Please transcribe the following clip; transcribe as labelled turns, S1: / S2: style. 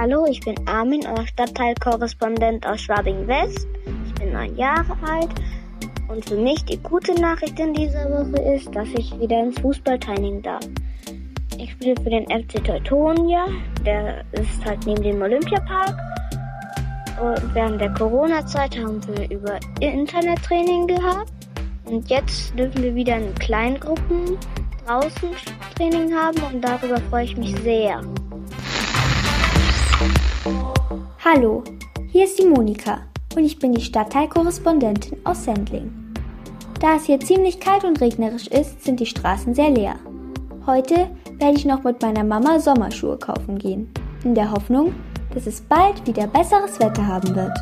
S1: Hallo, ich bin Armin, euer Stadtteilkorrespondent aus Schwabing West. Ich bin neun Jahre alt und für mich die gute Nachricht in dieser Woche ist, dass ich wieder ins Fußball teilnehmen darf. Ich spiele für den FC Teutonia, der ist halt neben dem Olympiapark. Und während der Corona-Zeit haben wir über Internettraining gehabt. Und jetzt dürfen wir wieder in kleinen Gruppen draußen Training haben und darüber freue ich mich sehr.
S2: Hallo, hier ist die Monika und ich bin die Stadtteilkorrespondentin aus Sendling. Da es hier ziemlich kalt und regnerisch ist, sind die Straßen sehr leer. Heute werde ich noch mit meiner Mama Sommerschuhe kaufen gehen, in der Hoffnung, dass es bald wieder besseres Wetter haben wird.